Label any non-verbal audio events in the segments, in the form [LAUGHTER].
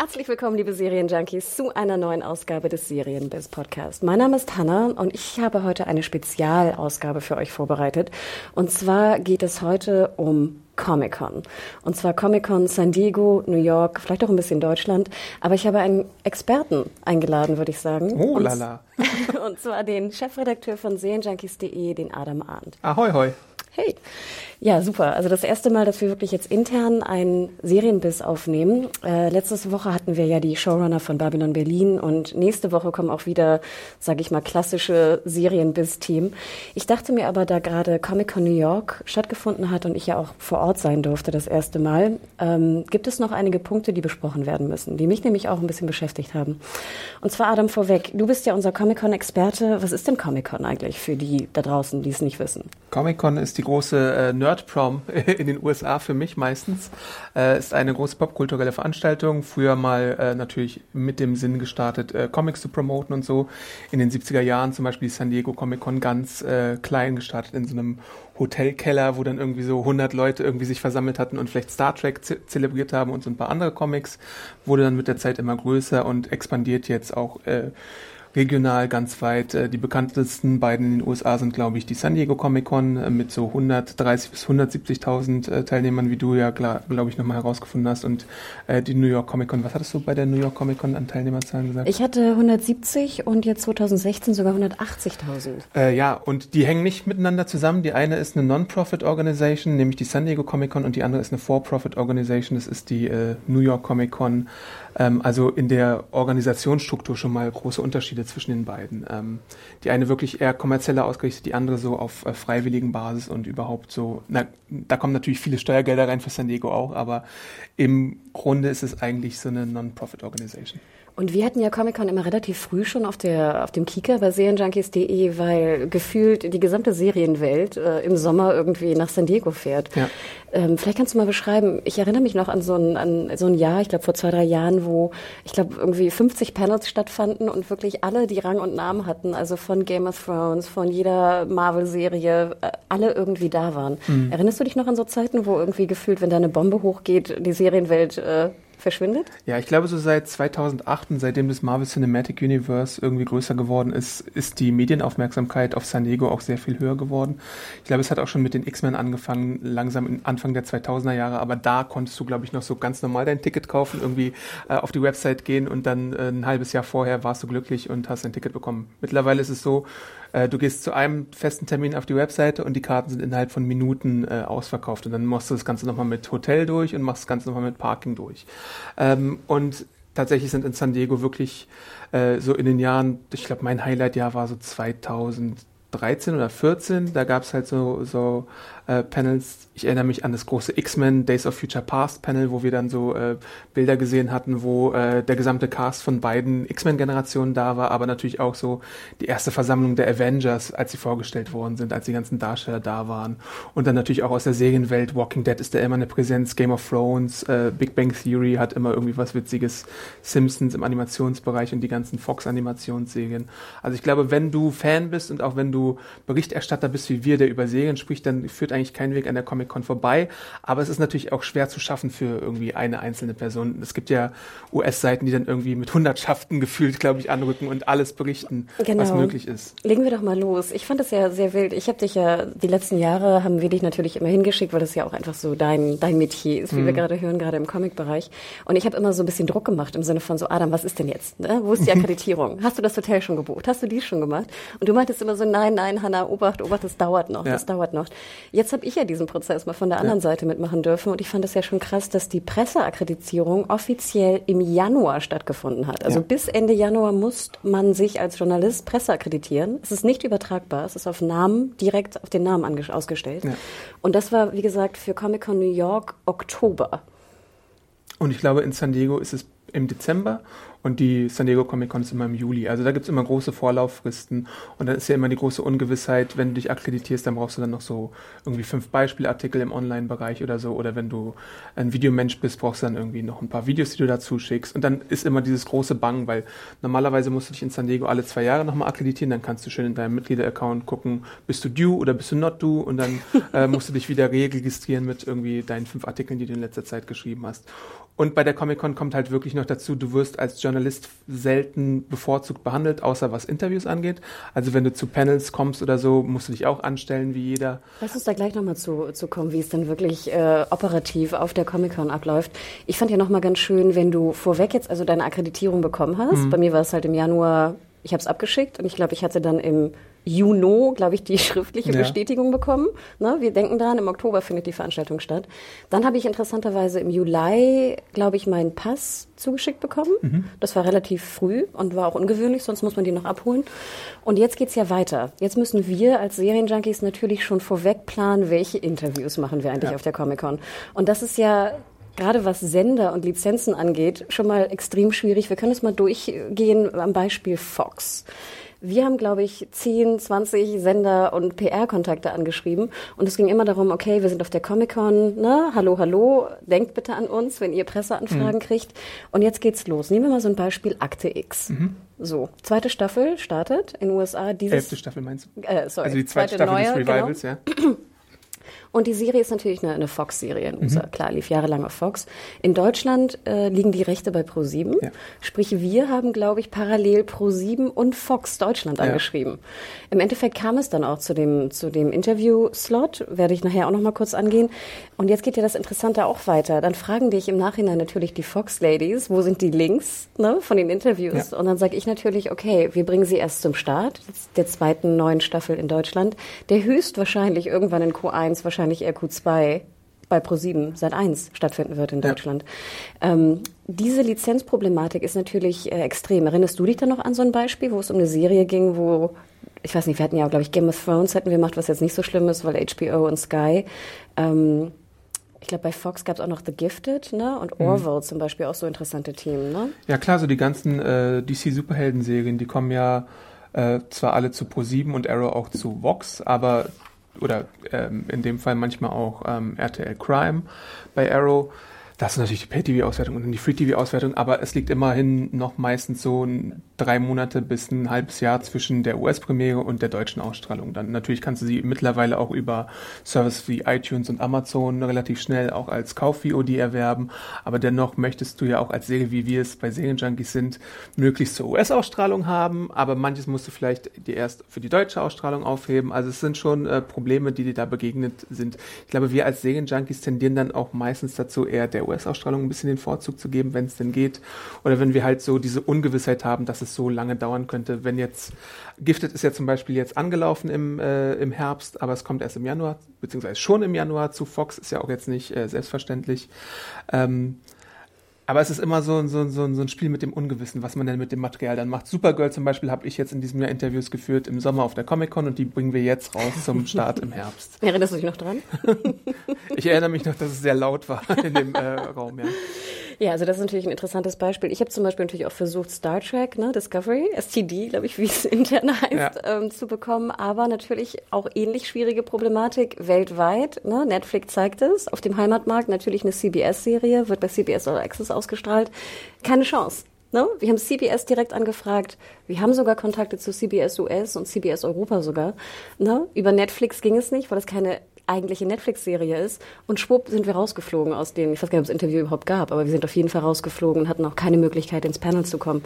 Herzlich willkommen, liebe Serienjunkies, zu einer neuen Ausgabe des Serienbiz Podcast. Mein Name ist Hanna und ich habe heute eine Spezialausgabe für euch vorbereitet. Und zwar geht es heute um Comic-Con. Und zwar Comic-Con San Diego, New York, vielleicht auch ein bisschen Deutschland. Aber ich habe einen Experten eingeladen, würde ich sagen. Oh und, lala. [LAUGHS] und zwar den Chefredakteur von Serienjunkies.de, den Adam Arndt. Ahoi, hoi. Hey. Ja, super. Also das erste Mal, dass wir wirklich jetzt intern einen Serienbiss aufnehmen. Äh, letzte Woche hatten wir ja die Showrunner von Babylon Berlin und nächste Woche kommen auch wieder, sage ich mal, klassische Serienbiss-Team. Ich dachte mir aber, da gerade Comic-Con New York stattgefunden hat und ich ja auch vor Ort sein durfte das erste Mal, ähm, gibt es noch einige Punkte, die besprochen werden müssen, die mich nämlich auch ein bisschen beschäftigt haben. Und zwar, Adam, vorweg, du bist ja unser Comic-Con-Experte. Was ist denn Comic-Con eigentlich für die da draußen, die es nicht wissen? Comic-Con ist die große äh, Nerd-Prom [LAUGHS] in den USA für mich meistens. Äh, ist eine große popkulturelle Veranstaltung. Früher mal äh, natürlich mit dem Sinn gestartet, äh, Comics zu promoten und so. In den 70er Jahren zum Beispiel die San Diego Comic-Con ganz äh, klein gestartet in so einem Hotelkeller, wo dann irgendwie so 100 Leute irgendwie sich versammelt hatten und vielleicht Star Trek ze zelebriert haben und so ein paar andere Comics. Wurde dann mit der Zeit immer größer und expandiert jetzt auch äh, regional ganz weit. Äh, Die bekanntesten beiden in den USA sind, glaube ich, die San Diego Comic Con äh, mit so 130 bis 170.000 äh, Teilnehmern, wie du ja, glaube ich, nochmal herausgefunden hast. Und die New York Comic Con, was hattest du bei der New York Comic Con an Teilnehmerzahlen gesagt? Ich hatte 170 und jetzt 2016 sogar 180.000. Äh, ja, und die hängen nicht miteinander zusammen. Die eine ist eine Non-Profit Organization, nämlich die San Diego Comic Con, und die andere ist eine For-Profit Organization, das ist die äh, New York Comic Con. Ähm, also in der Organisationsstruktur schon mal große Unterschiede zwischen den beiden. Ähm, die eine wirklich eher kommerzieller ausgerichtet, die andere so auf äh, freiwilligen Basis und überhaupt so, na, da kommen natürlich viele Steuergelder rein für San Diego auch, aber im Grunde ist es eigentlich so eine Non-Profit Organization. Und wir hatten ja Comic-Con immer relativ früh schon auf, der, auf dem Kika bei Serienjunkies.de, weil gefühlt die gesamte Serienwelt äh, im Sommer irgendwie nach San Diego fährt. Ja. Ähm, vielleicht kannst du mal beschreiben, ich erinnere mich noch an so ein, an so ein Jahr, ich glaube vor zwei, drei Jahren, wo ich glaube irgendwie 50 Panels stattfanden und wirklich alle, die Rang und Namen hatten, also von Game of Thrones, von jeder Marvel-Serie, äh, alle irgendwie da waren. Mhm. Erinnerst du dich noch an so Zeiten, wo irgendwie gefühlt, wenn da eine Bombe hochgeht, die Serienwelt äh, verschwindet? Ja, ich glaube, so seit 2008 und seitdem das Marvel Cinematic Universe irgendwie größer geworden ist, ist die Medienaufmerksamkeit auf San Diego auch sehr viel höher geworden. Ich glaube, es hat auch schon mit den X-Men angefangen, langsam Anfang der 2000er Jahre, aber da konntest du, glaube ich, noch so ganz normal dein Ticket kaufen, irgendwie äh, auf die Website gehen und dann äh, ein halbes Jahr vorher warst du glücklich und hast ein Ticket bekommen. Mittlerweile ist es so, äh, du gehst zu einem festen Termin auf die Webseite und die Karten sind innerhalb von Minuten äh, ausverkauft und dann machst du das Ganze nochmal mit Hotel durch und machst das Ganze nochmal mit Parking durch. Ähm, und tatsächlich sind in San Diego wirklich äh, so in den Jahren, ich glaube, mein Highlight-Jahr war so 2013 oder 14, da gab es halt so, so äh, Panels. Ich erinnere mich an das große X-Men Days of Future Past Panel, wo wir dann so äh, Bilder gesehen hatten, wo äh, der gesamte Cast von beiden X-Men-Generationen da war, aber natürlich auch so die erste Versammlung der Avengers, als sie vorgestellt worden sind, als die ganzen Darsteller da waren. Und dann natürlich auch aus der Serienwelt. Walking Dead ist da immer eine Präsenz, Game of Thrones, äh, Big Bang Theory hat immer irgendwie was Witziges, Simpsons im Animationsbereich und die ganzen Fox-Animationsserien. Also ich glaube, wenn du Fan bist und auch wenn du Berichterstatter bist wie wir, der über Serien spricht, dann führt eigentlich kein Weg an der Comic-Con vorbei. Aber es ist natürlich auch schwer zu schaffen für irgendwie eine einzelne Person. Es gibt ja US-Seiten, die dann irgendwie mit Hundertschaften [LAUGHS] gefühlt, glaube ich, anrücken und alles berichten, Genau. was möglich ist. Legen wir doch mal los. Ich fand das ja sehr wild. Ich habe dich ja die letzten Jahre haben wir dich natürlich immer hingeschickt, weil das ja auch einfach so dein dein Metier ist, wie wir gerade hören, gerade im Comic-Bereich. Und ich habe immer so ein bisschen Druck gemacht im Sinne von so Adam, was ist denn jetzt? Ne? Wo ist die [LAUGHS] Akkreditierung? Hast du das Hotel schon gebucht? Hast du dies schon gemacht? Und du meintest immer so, nein, nein, nein, Hanna, Obacht, Obacht, das dauert noch, ja. das dauert noch. Jetzt habe ich ja diesen Prozess mal von der anderen ja. Seite mitmachen dürfen und ich fand es ja schon krass, dass die Presseakkreditierung offiziell im Januar stattgefunden hat. Also ja. bis Ende Januar muss man sich als Journalist presseakkreditieren. Es ist nicht übertragbar, es ist auf Namen, direkt auf den Namen ausgestellt. Und das war, wie gesagt, für Comic-Con New York Oktober. Und ich glaube, in San Diego ist es im Dezember und die San Diego Comic Con ist immer im Juli. Also da gibt es immer große Vorlauffristen und dann ist ja immer die große Ungewissheit, wenn du dich akkreditierst, dann brauchst du dann noch so irgendwie fünf Beispielartikel im Online-Bereich oder so. Oder wenn du ein Videomensch bist, brauchst du dann irgendwie noch ein paar Videos, die du dazu schickst. Und dann ist immer dieses große Bang, weil normalerweise musst du dich in San Diego alle zwei Jahre nochmal akkreditieren. Dann kannst du schön in deinem Mitglieder-Account gucken, bist du due oder bist du not due und dann äh, musst du dich wieder registrieren mit irgendwie deinen fünf Artikeln, die du in letzter Zeit geschrieben hast. Und bei der Comic-Con kommt halt wirklich noch dazu, du wirst als Journalist selten bevorzugt behandelt, außer was Interviews angeht. Also wenn du zu Panels kommst oder so, musst du dich auch anstellen wie jeder. Lass uns da gleich nochmal zu, zu kommen, wie es denn wirklich äh, operativ auf der Comic-Con abläuft. Ich fand ja nochmal ganz schön, wenn du vorweg jetzt also deine Akkreditierung bekommen hast. Mhm. Bei mir war es halt im Januar, ich habe es abgeschickt und ich glaube, ich hatte dann im Juno, glaube ich, die [LAUGHS] schriftliche ja. Bestätigung bekommen. Ne? Wir denken dran, im Oktober findet die Veranstaltung statt. Dann habe ich interessanterweise im Juli, glaube ich, meinen Pass zugeschickt bekommen. Mhm. Das war relativ früh und war auch ungewöhnlich, sonst muss man die noch abholen. Und jetzt geht's ja weiter. Jetzt müssen wir als Serienjunkies natürlich schon vorweg planen, welche Interviews machen wir eigentlich ja. auf der Comic-Con. Und das ist ja gerade was Sender und Lizenzen angeht, schon mal extrem schwierig. Wir können es mal durchgehen am Beispiel Fox. Wir haben, glaube ich, 10, 20 Sender und PR-Kontakte angeschrieben. Und es ging immer darum, okay, wir sind auf der Comic-Con, ne? Hallo, hallo, denkt bitte an uns, wenn ihr Presseanfragen mhm. kriegt. Und jetzt geht's los. Nehmen wir mal so ein Beispiel Akte X. Mhm. So, zweite Staffel startet in den USA. Dieses, Elfte Staffel meinst du? Äh, sorry, also die zweite, zweite Staffel neue, des Revivals, genau. ja. [CLEARS THROAT] Und die Serie ist natürlich eine, eine Fox-Serie in USA. Mhm. Klar, lief jahrelang auf Fox. In Deutschland äh, liegen die Rechte bei Pro7. Ja. Sprich, wir haben, glaube ich, parallel Pro7 und Fox Deutschland ja. angeschrieben. Im Endeffekt kam es dann auch zu dem, zu dem Interview-Slot. Werde ich nachher auch noch mal kurz angehen. Und jetzt geht ja das Interessante auch weiter. Dann fragen dich im Nachhinein natürlich die Fox-Ladies, wo sind die Links ne, von den Interviews? Ja. Und dann sage ich natürlich, okay, wir bringen sie erst zum Start der zweiten neuen Staffel in Deutschland, der höchstwahrscheinlich irgendwann in Q1 wahrscheinlich wahrscheinlich eher Q2 bei Pro7 seit 1 stattfinden wird in Deutschland. Ja. Ähm, diese Lizenzproblematik ist natürlich äh, extrem. Erinnerst du dich da noch an so ein Beispiel, wo es um eine Serie ging, wo ich weiß nicht, wir hatten ja, glaube ich, Game of Thrones hätten wir gemacht, was jetzt nicht so schlimm ist, weil HBO und Sky. Ähm, ich glaube, bei Fox gab es auch noch The Gifted, ne? Und mhm. Orville mhm. zum Beispiel auch so interessante Themen, ne? Ja klar, so die ganzen äh, DC-Superhelden-Serien, die kommen ja äh, zwar alle zu Pro7 und Arrow auch zu Vox, aber oder ähm, in dem Fall manchmal auch ähm, RTL Crime bei Arrow. Das ist natürlich die Pay-TV-Auswertung und die Free-TV-Auswertung, aber es liegt immerhin noch meistens so drei Monate bis ein halbes Jahr zwischen der US-Premiere und der deutschen Ausstrahlung. Dann natürlich kannst du sie mittlerweile auch über Services wie iTunes und Amazon relativ schnell auch als Kauf-VOD erwerben, aber dennoch möchtest du ja auch als Serie, wie wir es bei Serienjunkies sind, möglichst zur US-Ausstrahlung haben, aber manches musst du vielleicht die erst für die deutsche Ausstrahlung aufheben. Also es sind schon äh, Probleme, die dir da begegnet sind. Ich glaube, wir als Serienjunkies tendieren dann auch meistens dazu, eher der US-Ausstrahlung ein bisschen den Vorzug zu geben, wenn es denn geht. Oder wenn wir halt so diese Ungewissheit haben, dass es so lange dauern könnte. Wenn jetzt Gifted ist ja zum Beispiel jetzt angelaufen im, äh, im Herbst, aber es kommt erst im Januar, beziehungsweise schon im Januar zu Fox, ist ja auch jetzt nicht äh, selbstverständlich. Ähm, aber es ist immer so, so, so, so ein Spiel mit dem Ungewissen, was man denn mit dem Material dann macht. Supergirl zum Beispiel habe ich jetzt in diesem Jahr Interviews geführt im Sommer auf der Comic-Con und die bringen wir jetzt raus zum Start im Herbst. [LAUGHS] Erinnerst du dich noch dran? ich erinnere mich noch, dass es sehr laut war in dem äh, Raum, ja. [LAUGHS] Ja, also das ist natürlich ein interessantes Beispiel. Ich habe zum Beispiel natürlich auch versucht, Star Trek, ne, Discovery, STD, glaube ich, wie es [LAUGHS] intern heißt, ja. ähm, zu bekommen. Aber natürlich auch ähnlich schwierige Problematik weltweit. Ne? Netflix zeigt es. Auf dem Heimatmarkt natürlich eine CBS-Serie, wird bei CBS All Access ausgestrahlt. Keine Chance. Ne? Wir haben CBS direkt angefragt. Wir haben sogar Kontakte zu CBS US und CBS Europa sogar. Ne? Über Netflix ging es nicht, weil es keine eigentliche Netflix-Serie ist. Und schwupp sind wir rausgeflogen aus den, ich weiß gar nicht, ob es Interview überhaupt gab, aber wir sind auf jeden Fall rausgeflogen und hatten auch keine Möglichkeit, ins Panel zu kommen.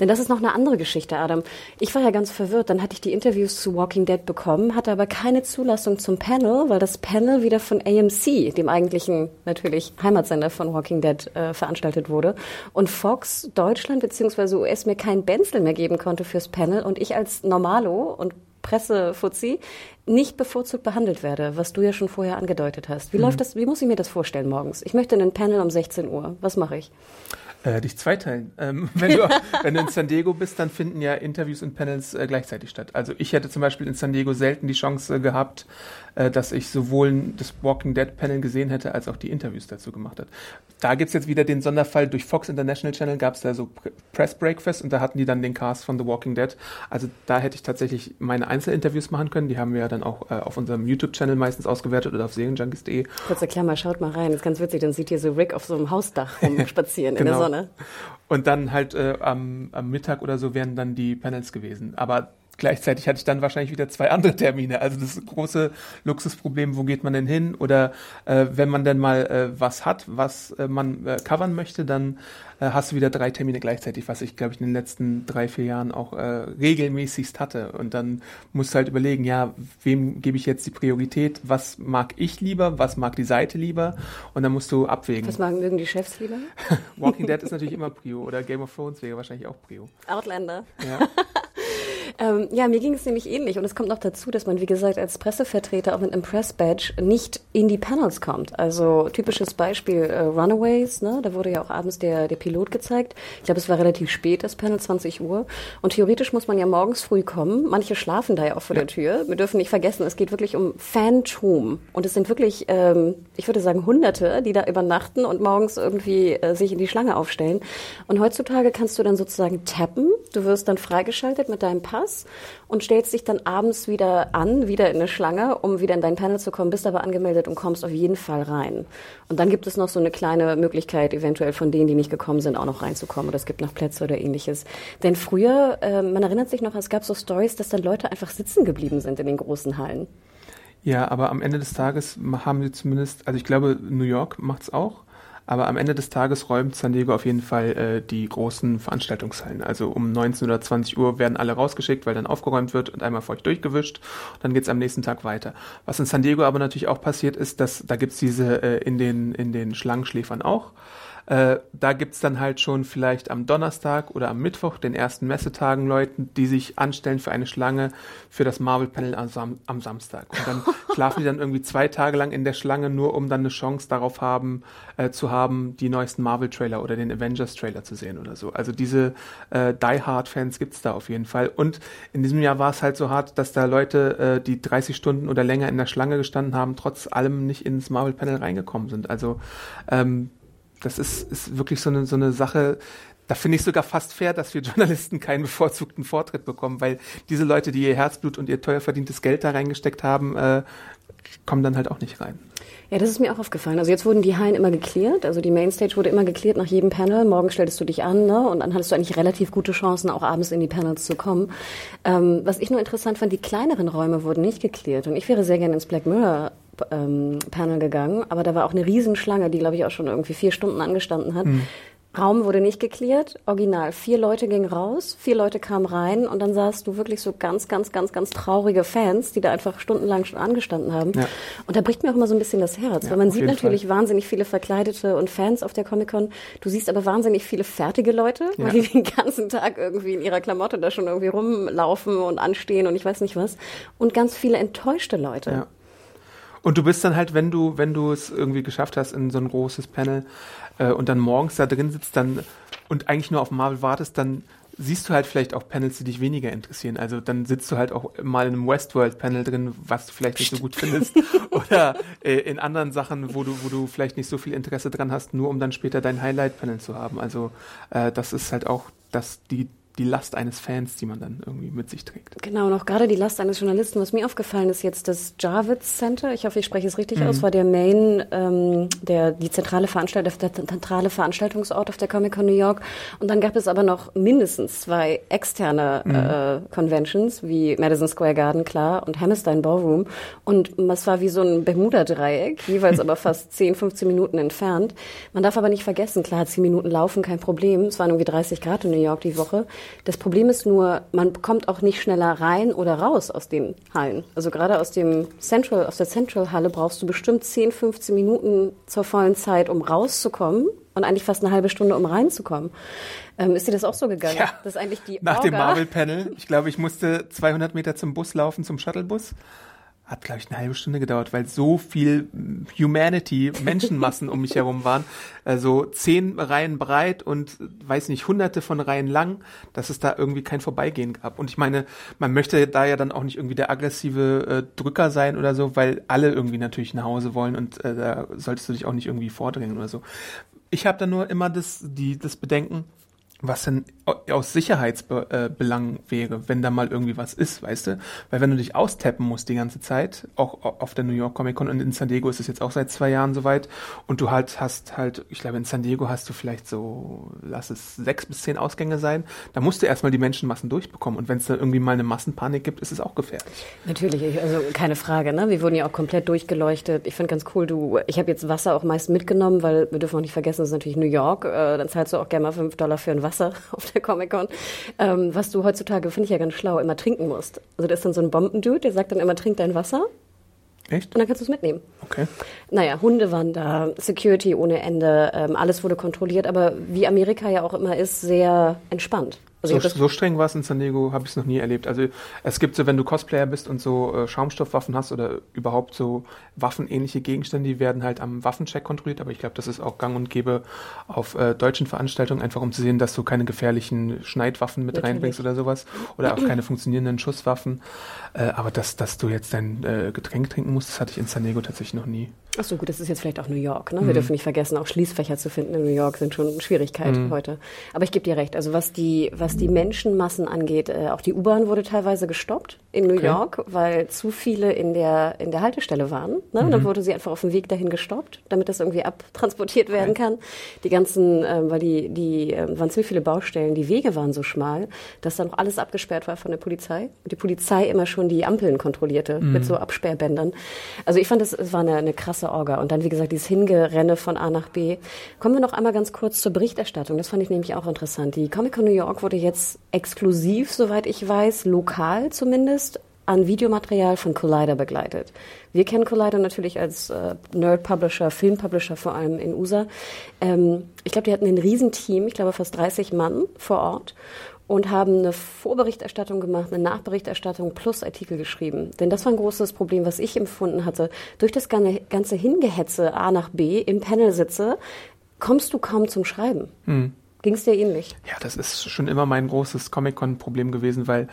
Denn das ist noch eine andere Geschichte, Adam. Ich war ja ganz verwirrt. Dann hatte ich die Interviews zu Walking Dead bekommen, hatte aber keine Zulassung zum Panel, weil das Panel wieder von AMC, dem eigentlichen natürlich Heimatsender von Walking Dead, äh, veranstaltet wurde. Und Fox Deutschland bzw. US mir kein Benzel mehr geben konnte fürs Panel und ich als Normalo und Pressefuzzi nicht bevorzugt behandelt werde, was du ja schon vorher angedeutet hast. Wie mhm. läuft das, wie muss ich mir das vorstellen morgens? Ich möchte einen Panel um 16 Uhr. Was mache ich? Äh, dich zweiteilen. Ähm, [LAUGHS] wenn, du, wenn du in San Diego bist, dann finden ja Interviews und Panels äh, gleichzeitig statt. Also ich hätte zum Beispiel in San Diego selten die Chance gehabt, äh, dass ich sowohl das Walking Dead Panel gesehen hätte, als auch die Interviews dazu gemacht hat. Da gibt's jetzt wieder den Sonderfall, durch Fox International Channel gab's da so Press Breakfast und da hatten die dann den Cast von The Walking Dead. Also da hätte ich tatsächlich meine Einzelinterviews machen können. Die haben wir ja dann auch äh, auf unserem YouTube-Channel meistens ausgewertet oder auf serienjunkies.de. Kurze Klammer, schaut mal rein. Das ist ganz witzig. Dann sieht ihr so Rick auf so einem Hausdach [LAUGHS] rumspazieren genau. in der genau. Sonne. Und dann halt äh, am, am Mittag oder so wären dann die Panels gewesen. Aber gleichzeitig hatte ich dann wahrscheinlich wieder zwei andere Termine. Also das große Luxusproblem, wo geht man denn hin? Oder äh, wenn man denn mal äh, was hat, was äh, man äh, covern möchte, dann äh, hast du wieder drei Termine gleichzeitig, was ich, glaube ich, in den letzten drei, vier Jahren auch äh, regelmäßigst hatte. Und dann musst du halt überlegen, ja, wem gebe ich jetzt die Priorität? Was mag ich lieber? Was mag die Seite lieber? Und dann musst du abwägen. Was mögen die Chefs lieber? [LAUGHS] Walking Dead ist natürlich immer Prio. Oder Game of Thrones wäre wahrscheinlich auch Prio. Outlander. Ja. [LAUGHS] Ähm, ja, mir ging es nämlich ähnlich. Und es kommt noch dazu, dass man, wie gesagt, als Pressevertreter auch mit einem Press-Badge nicht in die Panels kommt. Also typisches Beispiel äh, Runaways, ne? da wurde ja auch abends der, der Pilot gezeigt. Ich glaube, es war relativ spät, das Panel, 20 Uhr. Und theoretisch muss man ja morgens früh kommen. Manche schlafen da ja auch vor ja. der Tür. Wir dürfen nicht vergessen, es geht wirklich um Phantom. Und es sind wirklich, ähm, ich würde sagen, Hunderte, die da übernachten und morgens irgendwie äh, sich in die Schlange aufstellen. Und heutzutage kannst du dann sozusagen tappen. Du wirst dann freigeschaltet mit deinem Pass Pass und stellst dich dann abends wieder an, wieder in eine Schlange, um wieder in dein Panel zu kommen, bist aber angemeldet und kommst auf jeden Fall rein. Und dann gibt es noch so eine kleine Möglichkeit, eventuell von denen, die nicht gekommen sind, auch noch reinzukommen. Oder es gibt noch Plätze oder ähnliches. Denn früher, äh, man erinnert sich noch, es gab so Stories, dass dann Leute einfach sitzen geblieben sind in den großen Hallen. Ja, aber am Ende des Tages haben sie zumindest, also ich glaube, New York macht's auch. Aber am Ende des Tages räumt San Diego auf jeden Fall äh, die großen Veranstaltungshallen. Also um 19 oder 20 Uhr werden alle rausgeschickt, weil dann aufgeräumt wird und einmal feucht durchgewischt. Dann geht's am nächsten Tag weiter. Was in San Diego aber natürlich auch passiert ist, dass da gibt's diese äh, in den in den Schlangenschläfern auch. Äh, da gibt's dann halt schon vielleicht am Donnerstag oder am Mittwoch, den ersten Messetagen, Leuten, die sich anstellen für eine Schlange für das Marvel-Panel am, Sam am, Samstag. Und dann [LAUGHS] schlafen die dann irgendwie zwei Tage lang in der Schlange, nur um dann eine Chance darauf haben, äh, zu haben, die neuesten Marvel-Trailer oder den Avengers-Trailer zu sehen oder so. Also diese äh, Die-Hard-Fans gibt's da auf jeden Fall. Und in diesem Jahr war es halt so hart, dass da Leute, äh, die 30 Stunden oder länger in der Schlange gestanden haben, trotz allem nicht ins Marvel-Panel reingekommen sind. Also ähm, das ist, ist wirklich so eine, so eine Sache, da finde ich sogar fast fair, dass wir Journalisten keinen bevorzugten Vortritt bekommen, weil diese Leute, die ihr Herzblut und ihr teuer verdientes Geld da reingesteckt haben, äh, kommen dann halt auch nicht rein. Ja, das ist mir auch aufgefallen. Also jetzt wurden die Hallen immer geklärt. Also die Mainstage wurde immer geklärt nach jedem Panel. Morgen stelltest du dich an, ne? Und dann hattest du eigentlich relativ gute Chancen, auch abends in die Panels zu kommen. Ähm, was ich nur interessant fand, die kleineren Räume wurden nicht geklärt. Und ich wäre sehr gerne ins Black Mirror ähm, Panel gegangen, aber da war auch eine Riesenschlange, die glaube ich auch schon irgendwie vier Stunden angestanden hat. Mhm. Raum wurde nicht geklärt, original. Vier Leute gingen raus, vier Leute kamen rein und dann sahst du wirklich so ganz, ganz, ganz, ganz traurige Fans, die da einfach stundenlang schon angestanden haben. Ja. Und da bricht mir auch immer so ein bisschen das Herz, ja, weil man sieht natürlich Fall. wahnsinnig viele Verkleidete und Fans auf der Comic-Con. Du siehst aber wahnsinnig viele fertige Leute, ja. weil die den ganzen Tag irgendwie in ihrer Klamotte da schon irgendwie rumlaufen und anstehen und ich weiß nicht was. Und ganz viele enttäuschte Leute. Und du bist dann halt, wenn du, wenn du es irgendwie geschafft hast in so ein großes Panel äh, und dann morgens da drin sitzt dann und eigentlich nur auf Marvel wartest, dann siehst du halt vielleicht auch Panels, die dich weniger interessieren. Also dann sitzt du halt auch mal in einem Westworld-Panel drin, was du vielleicht nicht so gut findest. [LAUGHS] Oder äh, in anderen Sachen, wo du, wo du vielleicht nicht so viel Interesse dran hast, nur um dann später dein Highlight-Panel zu haben. Also äh, das ist halt auch das, die, die Last eines Fans, die man dann irgendwie mit sich trägt. Genau, noch gerade die Last eines Journalisten. Was mir aufgefallen ist jetzt, das Jarvis Center, ich hoffe, ich spreche es richtig mhm. aus, war der Main, ähm, der, die zentrale Veranstaltung, der zentrale Veranstaltungsort auf der Comic Con New York. Und dann gab es aber noch mindestens zwei externe mhm. äh, Conventions, wie Madison Square Garden, klar, und Hammerstein Ballroom. Und es war wie so ein Bermuda-Dreieck, jeweils aber [LAUGHS] fast 10, 15 Minuten entfernt. Man darf aber nicht vergessen, klar, 10 Minuten laufen, kein Problem. Es waren irgendwie 30 Grad in New York die Woche. Das Problem ist nur, man kommt auch nicht schneller rein oder raus aus den Hallen. Also gerade aus dem Central, aus der Central Halle brauchst du bestimmt 10, 15 Minuten zur vollen Zeit, um rauszukommen und eigentlich fast eine halbe Stunde, um reinzukommen. Ähm, ist dir das auch so gegangen? Ja. Das ist eigentlich die Nach Orga. dem Marvel-Panel. Ich glaube, ich musste 200 Meter zum Bus laufen, zum Shuttlebus. Hat, glaube ich, eine halbe Stunde gedauert, weil so viel Humanity, Menschenmassen um mich herum waren. Also zehn Reihen breit und, weiß nicht, hunderte von Reihen lang, dass es da irgendwie kein Vorbeigehen gab. Und ich meine, man möchte da ja dann auch nicht irgendwie der aggressive äh, Drücker sein oder so, weil alle irgendwie natürlich nach Hause wollen und äh, da solltest du dich auch nicht irgendwie vordrängen oder so. Ich habe da nur immer das, die, das Bedenken, was denn aus Sicherheitsbelangen wäre, wenn da mal irgendwie was ist, weißt du? Weil wenn du dich austappen musst die ganze Zeit, auch auf der New York Comic Con und in San Diego ist es jetzt auch seit zwei Jahren soweit und du halt hast halt, ich glaube in San Diego hast du vielleicht so, lass es sechs bis zehn Ausgänge sein, da musst du erstmal die Menschenmassen durchbekommen und wenn es da irgendwie mal eine Massenpanik gibt, ist es auch gefährlich. Natürlich, also keine Frage, ne? Wir wurden ja auch komplett durchgeleuchtet. Ich finde ganz cool, du, ich habe jetzt Wasser auch meist mitgenommen, weil wir dürfen auch nicht vergessen, das ist natürlich New York. Äh, dann zahlst du auch gerne mal fünf Dollar für ein Wasser [LAUGHS] auf der Comic-Con. Ähm, was du heutzutage, finde ich ja ganz schlau, immer trinken musst. Also da ist dann so ein Bombendude, der sagt dann immer, trink dein Wasser Echt? und dann kannst du es mitnehmen. Okay. Naja, Hunde waren da, Security ohne Ende, ähm, alles wurde kontrolliert, aber wie Amerika ja auch immer ist, sehr entspannt. Also So, so streng war es in San Diego, habe ich es noch nie erlebt. Also es gibt so, wenn du Cosplayer bist und so äh, Schaumstoffwaffen hast oder überhaupt so waffenähnliche Gegenstände, die werden halt am Waffencheck kontrolliert. Aber ich glaube, das ist auch gang und gäbe auf äh, deutschen Veranstaltungen, einfach um zu sehen, dass du keine gefährlichen Schneidwaffen mit Natürlich. reinbringst oder sowas. Oder auch keine funktionierenden Schusswaffen. Äh, aber dass, dass du jetzt dein äh, Getränk trinken musst, das hatte ich in San Diego tatsächlich noch nie. Ach so, gut, das ist jetzt vielleicht auch New York. Ne? Wir dürfen nicht vergessen, auch Schließfächer zu finden in New York sind schon Schwierigkeiten heute. Aber ich gebe dir recht. Also was die, was die Menschenmassen angeht, äh, auch die U-Bahn wurde teilweise gestoppt in New Okay. York, weil zu viele in der in der Haltestelle waren. Ne? Und Dann wurde sie einfach auf dem Weg dahin gestoppt, damit das irgendwie abtransportiert werden kann. Die ganzen, ähm, weil die die ähm, waren ziemlich viele Baustellen, die Wege waren so schmal, dass dann auch alles abgesperrt war von der Polizei. Und die Polizei immer schon die Ampeln kontrollierte mit so Absperrbändern. Also ich fand, das, es war eine, eine krasse Orga. Und dann, wie gesagt, dieses Hingerenne von A nach B. Kommen wir noch einmal ganz kurz zur Berichterstattung. Das fand ich nämlich auch interessant. Die Comic-Con New York wurde jetzt exklusiv, soweit ich weiß, lokal zumindest, an Videomaterial von Collider begleitet. Wir kennen Collider natürlich als äh, Nerd-Publisher, Film-Publisher vor allem in USA. Ähm, ich glaube, die hatten ein Riesenteam, ich glaube fast 30 Mann vor Ort und haben eine Vorberichterstattung gemacht, eine Nachberichterstattung plus Artikel geschrieben. Denn das war ein großes Problem, was ich empfunden hatte. Durch das ganze ganze Hingehetze A nach B im Panel sitze, kommst du kaum zum Schreiben. Ging es dir ähnlich? Ja, das ist schon immer mein großes Comic-Con-Problem gewesen, weil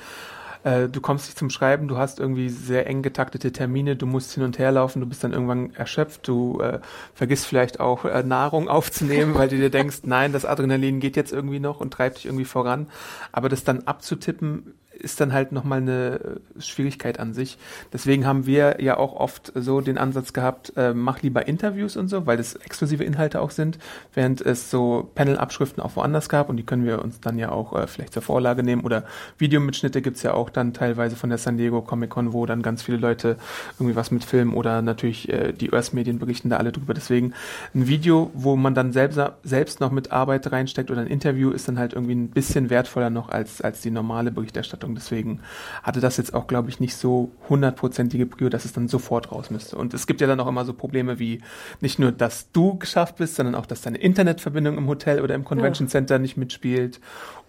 äh, du kommst nicht zum Schreiben, du hast irgendwie sehr eng getaktete Termine, du musst hin und her laufen, du bist dann irgendwann erschöpft, du äh, vergisst vielleicht auch äh, Nahrung [LAUGHS] aufzunehmen, weil du dir denkst, nein, das Adrenalin geht jetzt irgendwie noch und treibt dich irgendwie voran. Aber das dann abzutippen, ist dann halt nochmal eine äh, Schwierigkeit an sich. Deswegen haben wir ja auch oft so den Ansatz gehabt, äh, mach lieber Interviews und so, weil das exklusive Inhalte auch sind, während es so Panel-Abschriften auch woanders gab und die können wir uns dann ja auch äh, vielleicht zur Vorlage nehmen oder Videomitschnitte gibt's ja auch dann teilweise von der San Diego Comic Con, wo dann ganz viele Leute irgendwie was mit Film oder natürlich äh, die US-Medien berichten da alle drüber. Deswegen ein Video, wo man dann selbst, selbst noch mit Arbeit reinsteckt oder ein Interview ist dann halt irgendwie ein bisschen wertvoller noch als, als die normale Berichterstattung. Deswegen hatte das jetzt auch, glaube ich, nicht so hundertprozentige Prio, dass es dann sofort raus müsste. Und es gibt ja dann auch immer so Probleme wie nicht nur, dass du geschafft bist, sondern auch, dass deine Internetverbindung im Hotel oder im Convention Center nicht mitspielt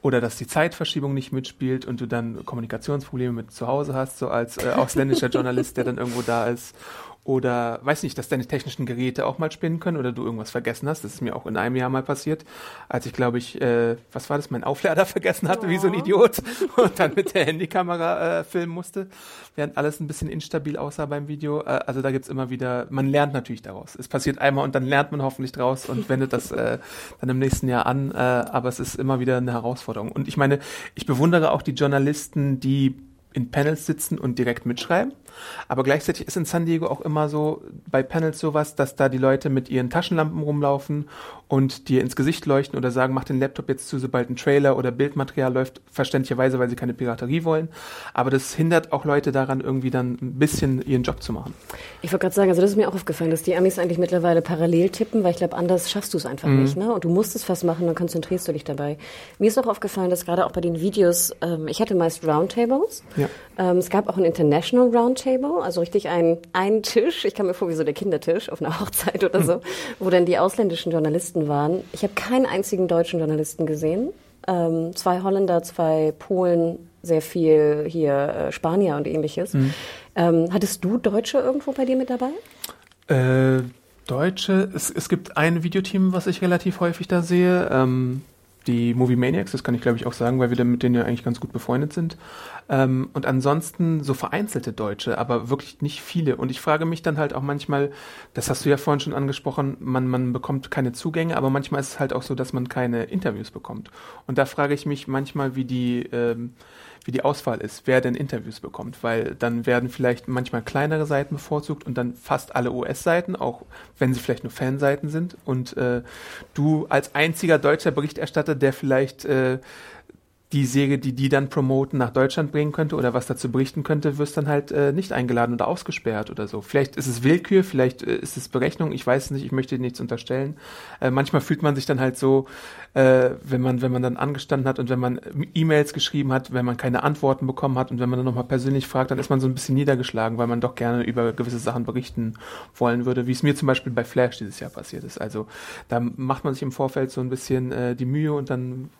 oder dass die Zeitverschiebung nicht mitspielt und du dann Kommunikationsprobleme mit zu Hause hast, so als äh, ausländischer [LAUGHS] Journalist, der dann irgendwo da ist. Oder weiß nicht, dass deine technischen Geräte auch mal spinnen können oder du irgendwas vergessen hast. Das ist mir auch in einem Jahr mal passiert, als ich glaube ich, äh, was war das, mein Auflader [LAUGHS] vergessen hatte, wie so ein Idiot [LAUGHS] und dann mit der Handykamera äh, filmen musste, während alles ein bisschen instabil aussah beim Video. Äh, also da gibt's immer wieder, man lernt natürlich daraus. Es passiert einmal und dann lernt man hoffentlich draus und wendet das äh, dann im nächsten Jahr an. Äh, aber es ist immer wieder eine Herausforderung. Und ich meine, ich bewundere auch die Journalisten, die in Panels sitzen und direkt mitschreiben. Aber gleichzeitig ist in San Diego auch immer so bei Panels sowas, dass da die Leute mit ihren Taschenlampen rumlaufen und dir ins Gesicht leuchten oder sagen, mach den Laptop jetzt zu, sobald ein Trailer oder Bildmaterial läuft, verständlicherweise, weil sie keine Piraterie wollen. Aber das hindert auch Leute daran, irgendwie dann ein bisschen ihren Job zu machen. Ich wollte gerade sagen, also das ist mir auch aufgefallen, dass die Amis eigentlich mittlerweile parallel tippen, weil ich glaube, anders schaffst du es einfach nicht. Ne? Und du musst es was machen, dann konzentrierst du dich dabei. Mir ist auch aufgefallen, dass gerade auch bei den Videos, ähm, ich hatte meist Roundtables. Ja. Ähm, es gab auch ein International Roundtable. Roundtable, also richtig ein, ein Tisch. Ich kam mir vor wie so der Kindertisch auf einer Hochzeit oder so, [LAUGHS] wo dann die ausländischen Journalisten waren. Ich habe keinen einzigen deutschen Journalisten gesehen. Ähm, zwei Holländer, zwei Polen, sehr viel hier äh, Spanier und ähnliches. Mhm. Ähm, hattest du Deutsche irgendwo bei dir mit dabei? Äh, Deutsche, es, es gibt ein Videoteam, was ich relativ häufig da sehe. Ähm, die Movie Maniacs, das kann ich glaube ich auch sagen, weil wir mit denen ja eigentlich ganz gut befreundet sind. Ähm, und ansonsten so vereinzelte Deutsche, aber wirklich nicht viele. Und ich frage mich dann halt auch manchmal, das hast du ja vorhin schon angesprochen, man, man bekommt keine Zugänge, aber manchmal ist es halt auch so, dass man keine Interviews bekommt. Und da frage ich mich manchmal, wie die, ähm, wie die Auswahl ist, wer denn Interviews bekommt, weil dann werden vielleicht manchmal kleinere Seiten bevorzugt und dann fast alle US-Seiten, auch wenn sie vielleicht nur Fanseiten sind. Und äh, du als einziger deutscher Berichterstatter, der vielleicht äh, die Serie, die die dann promoten, nach Deutschland bringen könnte oder was dazu berichten könnte, wirst dann halt äh, nicht eingeladen oder ausgesperrt oder so. Vielleicht ist es Willkür, vielleicht äh, ist es Berechnung, ich weiß es nicht, ich möchte nichts unterstellen. Äh, manchmal fühlt man sich dann halt so, äh, wenn man wenn man dann angestanden hat und wenn man E-Mails geschrieben hat, wenn man keine Antworten bekommen hat und wenn man dann nochmal persönlich fragt, dann ist man so ein bisschen niedergeschlagen, weil man doch gerne über gewisse Sachen berichten wollen würde, wie es mir zum Beispiel bei Flash dieses Jahr passiert ist. Also da macht man sich im Vorfeld so ein bisschen äh, die Mühe und dann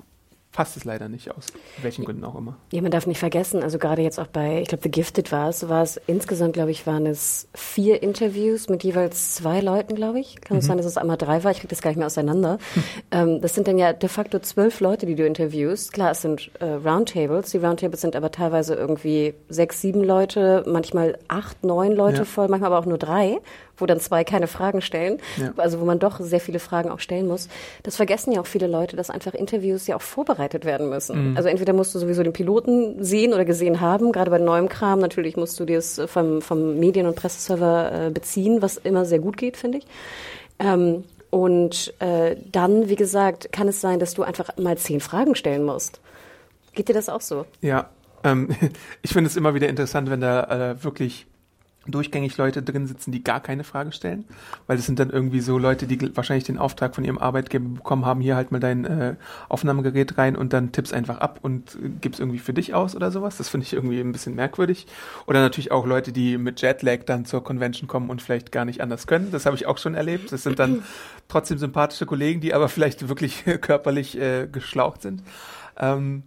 passt es leider nicht aus welchen Gründen auch immer. Ja, man darf nicht vergessen, also gerade jetzt auch bei, ich glaube, The Gifted war es, war es insgesamt, glaube ich, waren es vier Interviews mit jeweils zwei Leuten, glaube ich. Kann es mhm. sein, dass es einmal drei war? Ich kriege das gar nicht mehr auseinander. [LAUGHS] ähm, das sind dann ja de facto zwölf Leute, die du interviewst. Klar, es sind äh, Roundtables. Die Roundtables sind aber teilweise irgendwie sechs, sieben Leute, manchmal acht, neun Leute ja. voll, manchmal aber auch nur drei wo dann zwei keine Fragen stellen, ja. also wo man doch sehr viele Fragen auch stellen muss. Das vergessen ja auch viele Leute, dass einfach Interviews ja auch vorbereitet werden müssen. Mhm. Also entweder musst du sowieso den Piloten sehen oder gesehen haben, gerade bei neuem Kram. Natürlich musst du dir es vom, vom Medien- und Presseserver äh, beziehen, was immer sehr gut geht, finde ich. Ähm, und äh, dann, wie gesagt, kann es sein, dass du einfach mal zehn Fragen stellen musst. Geht dir das auch so? Ja, ähm, [LAUGHS] ich finde es immer wieder interessant, wenn da äh, wirklich durchgängig Leute drin sitzen, die gar keine Frage stellen, weil das sind dann irgendwie so Leute, die wahrscheinlich den Auftrag von ihrem Arbeitgeber bekommen haben, hier halt mal dein äh, Aufnahmegerät rein und dann tippst einfach ab und äh, gibst irgendwie für dich aus oder sowas. Das finde ich irgendwie ein bisschen merkwürdig. Oder natürlich auch Leute, die mit Jetlag dann zur Convention kommen und vielleicht gar nicht anders können. Das habe ich auch schon erlebt. Das sind dann [CLEARS THROAT] trotzdem sympathische Kollegen, die aber vielleicht wirklich [LAUGHS] körperlich äh, geschlaucht sind. Ähm,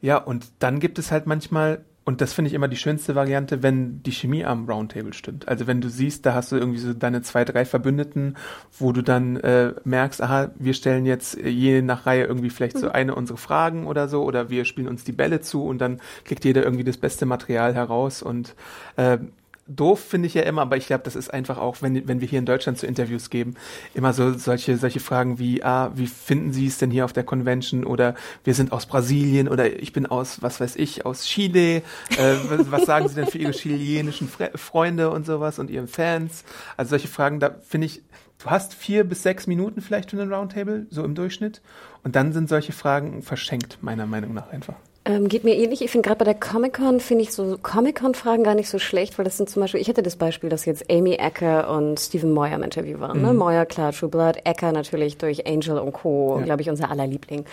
ja, und dann gibt es halt manchmal und das finde ich immer die schönste Variante, wenn die Chemie am Roundtable stimmt. Also wenn du siehst, da hast du irgendwie so deine zwei, drei Verbündeten, wo du dann äh, merkst, aha, wir stellen jetzt je nach Reihe irgendwie vielleicht so mhm. eine unsere Fragen oder so, oder wir spielen uns die Bälle zu und dann kriegt jeder irgendwie das beste Material heraus und äh, doof finde ich ja immer, aber ich glaube, das ist einfach auch, wenn, wenn wir hier in Deutschland zu Interviews geben, immer so solche, solche Fragen wie, ah, wie finden Sie es denn hier auf der Convention? Oder wir sind aus Brasilien oder ich bin aus, was weiß ich, aus Chile. Äh, was sagen Sie denn für Ihre chilenischen Fre Freunde und sowas und Ihren Fans? Also solche Fragen, da finde ich, du hast vier bis sechs Minuten vielleicht für einen Roundtable, so im Durchschnitt. Und dann sind solche Fragen verschenkt, meiner Meinung nach einfach. Ähm, geht mir ähnlich. Ich finde gerade bei der Comic-Con finde ich so Comic-Con-Fragen gar nicht so schlecht, weil das sind zum Beispiel, ich hatte das Beispiel, dass jetzt Amy Ecker und Stephen Moyer im Interview waren. Ne? Mhm. Ne? Moyer, klar, True Blood, Ecker natürlich durch Angel und Co., ja. glaube ich, unser aller Liebling.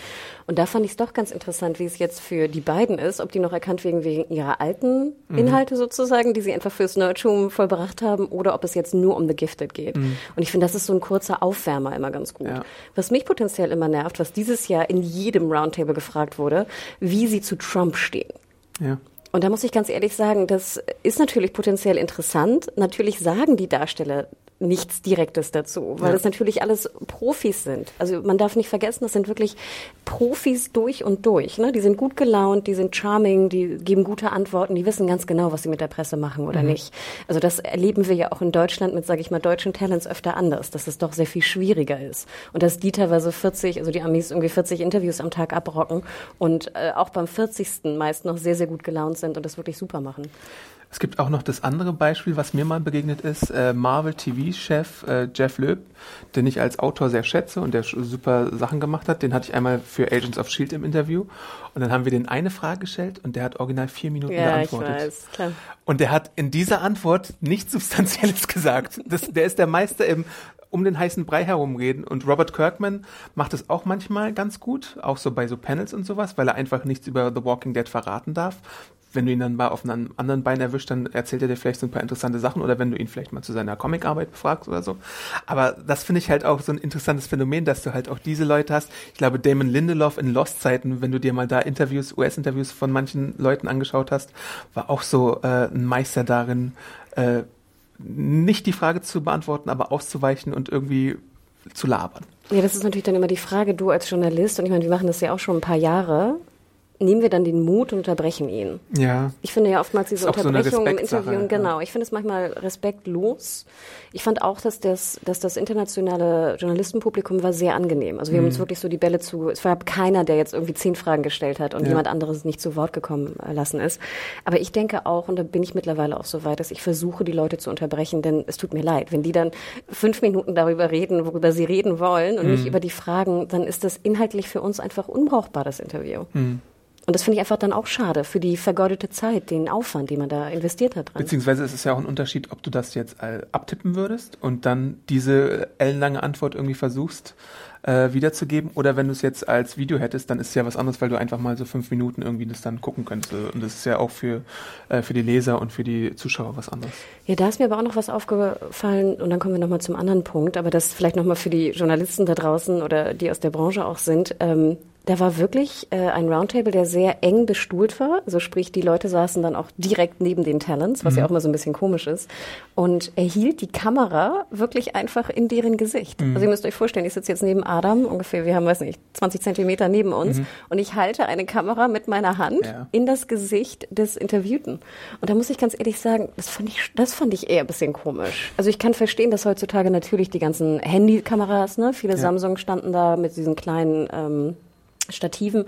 Und da fand ich es doch ganz interessant, wie es jetzt für die beiden ist, ob die noch erkannt werden wegen ihrer alten mhm. Inhalte sozusagen, die sie einfach fürs Nerdtum vollbracht haben, oder ob es jetzt nur um The Gifted geht. Mhm. Und ich finde, das ist so ein kurzer Aufwärmer immer ganz gut. Ja. Was mich potenziell immer nervt, was dieses Jahr in jedem Roundtable gefragt wurde, wie sie zu Trump stehen. Ja. Und da muss ich ganz ehrlich sagen, das ist natürlich potenziell interessant. Natürlich sagen die Darsteller nichts Direktes dazu, weil ja. das natürlich alles Profis sind. Also man darf nicht vergessen, das sind wirklich Profis durch und durch. Ne? Die sind gut gelaunt, die sind charming, die geben gute Antworten, die wissen ganz genau, was sie mit der Presse machen oder mhm. nicht. Also das erleben wir ja auch in Deutschland mit, sage ich mal, deutschen Talents öfter anders, dass es doch sehr viel schwieriger ist. Und dass die teilweise 40, also die Amis irgendwie 40 Interviews am Tag abrocken und äh, auch beim 40. meist noch sehr, sehr gut gelaunt sind und das wirklich super machen. Es gibt auch noch das andere Beispiel, was mir mal begegnet ist. Äh, Marvel TV-Chef äh, Jeff Loeb, den ich als Autor sehr schätze und der super Sachen gemacht hat. Den hatte ich einmal für Agents of Shield im Interview. Und dann haben wir den eine Frage gestellt und der hat original vier Minuten ja, geantwortet. Ich weiß, klar. Und der hat in dieser Antwort nichts Substanzielles [LAUGHS] gesagt. Das, der ist der Meister im um den heißen Brei herumreden. Und Robert Kirkman macht es auch manchmal ganz gut, auch so bei so Panels und sowas, weil er einfach nichts über The Walking Dead verraten darf wenn du ihn dann mal auf einem anderen Bein erwischt, dann erzählt er dir vielleicht so ein paar interessante Sachen oder wenn du ihn vielleicht mal zu seiner Comicarbeit befragst oder so. Aber das finde ich halt auch so ein interessantes Phänomen, dass du halt auch diese Leute hast. Ich glaube, Damon Lindelof in Lost-Zeiten, wenn du dir mal da Interviews, US-Interviews von manchen Leuten angeschaut hast, war auch so äh, ein Meister darin, äh, nicht die Frage zu beantworten, aber auszuweichen und irgendwie zu labern. Ja, das ist natürlich dann immer die Frage, du als Journalist, und ich meine, wir machen das ja auch schon ein paar Jahre, nehmen wir dann den Mut und unterbrechen ihn. Ja. Ich finde ja oftmals diese Unterbrechung so im Interview, genau, ich finde es manchmal respektlos. Ich fand auch, dass das, dass das internationale Journalistenpublikum war sehr angenehm. Also wir mhm. haben uns wirklich so die Bälle zu, es war keiner, der jetzt irgendwie zehn Fragen gestellt hat und ja. jemand anderes nicht zu Wort gekommen lassen ist. Aber ich denke auch, und da bin ich mittlerweile auch so weit, dass ich versuche, die Leute zu unterbrechen, denn es tut mir leid, wenn die dann fünf Minuten darüber reden, worüber sie reden wollen und mhm. nicht über die Fragen, dann ist das inhaltlich für uns einfach unbrauchbar, das Interview. Mhm. Und das finde ich einfach dann auch schade für die vergeudete Zeit, den Aufwand, den man da investiert hat. Dran. Beziehungsweise ist es ja auch ein Unterschied, ob du das jetzt äh, abtippen würdest und dann diese ellenlange Antwort irgendwie versuchst äh, wiederzugeben oder wenn du es jetzt als Video hättest, dann ist es ja was anderes, weil du einfach mal so fünf Minuten irgendwie das dann gucken könntest. Und das ist ja auch für, äh, für die Leser und für die Zuschauer was anderes. Ja, da ist mir aber auch noch was aufgefallen und dann kommen wir nochmal zum anderen Punkt, aber das vielleicht nochmal für die Journalisten da draußen oder die aus der Branche auch sind. Ähm, da war wirklich äh, ein Roundtable, der sehr eng bestuhlt war. Also sprich, die Leute saßen dann auch direkt neben den Talents, was mhm. ja auch mal so ein bisschen komisch ist. Und er hielt die Kamera wirklich einfach in deren Gesicht. Mhm. Also ihr müsst euch vorstellen, ich sitze jetzt neben Adam, ungefähr, wir haben, weiß nicht, 20 Zentimeter neben uns. Mhm. Und ich halte eine Kamera mit meiner Hand ja. in das Gesicht des Interviewten. Und da muss ich ganz ehrlich sagen, das fand ich, das fand ich eher ein bisschen komisch. Also ich kann verstehen, dass heutzutage natürlich die ganzen Handykameras, ne, viele ja. Samsung standen da mit diesen kleinen, ähm, Stativen.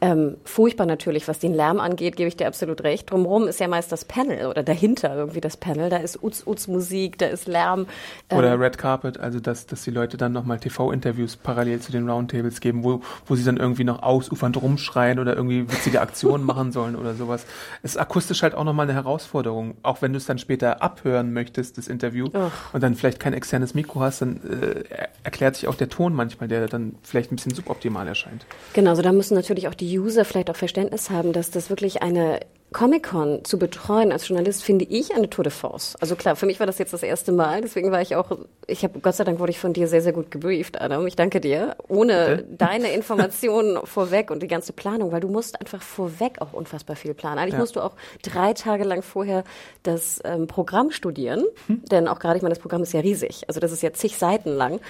Ähm, furchtbar natürlich, was den Lärm angeht, gebe ich dir absolut recht. Drumherum ist ja meist das Panel oder dahinter irgendwie das Panel. Da ist Uz-Uz-Musik, da ist Lärm. Ähm oder Red Carpet, also dass, dass die Leute dann nochmal TV-Interviews parallel zu den Roundtables geben, wo, wo sie dann irgendwie noch ausufernd rumschreien oder irgendwie witzige Aktionen [LAUGHS] machen sollen oder sowas. Es ist akustisch halt auch nochmal eine Herausforderung. Auch wenn du es dann später abhören möchtest, das Interview, oh. und dann vielleicht kein externes Mikro hast, dann äh, erklärt sich auch der Ton manchmal, der dann vielleicht ein bisschen suboptimal erscheint. Genau, also da müssen natürlich auch die User vielleicht auch Verständnis haben, dass das wirklich eine Comic-Con zu betreuen als Journalist finde ich eine Tour de Force. Also klar, für mich war das jetzt das erste Mal, deswegen war ich auch, ich habe Gott sei Dank wurde ich von dir sehr, sehr gut gebrieft, Adam. Ich danke dir. Ohne Bitte? deine [LAUGHS] Informationen vorweg und die ganze Planung, weil du musst einfach vorweg auch unfassbar viel planen. Eigentlich ja. musst du auch drei Tage lang vorher das ähm, Programm studieren, hm. denn auch gerade, ich meine, das Programm ist ja riesig. Also das ist ja zig Seiten lang,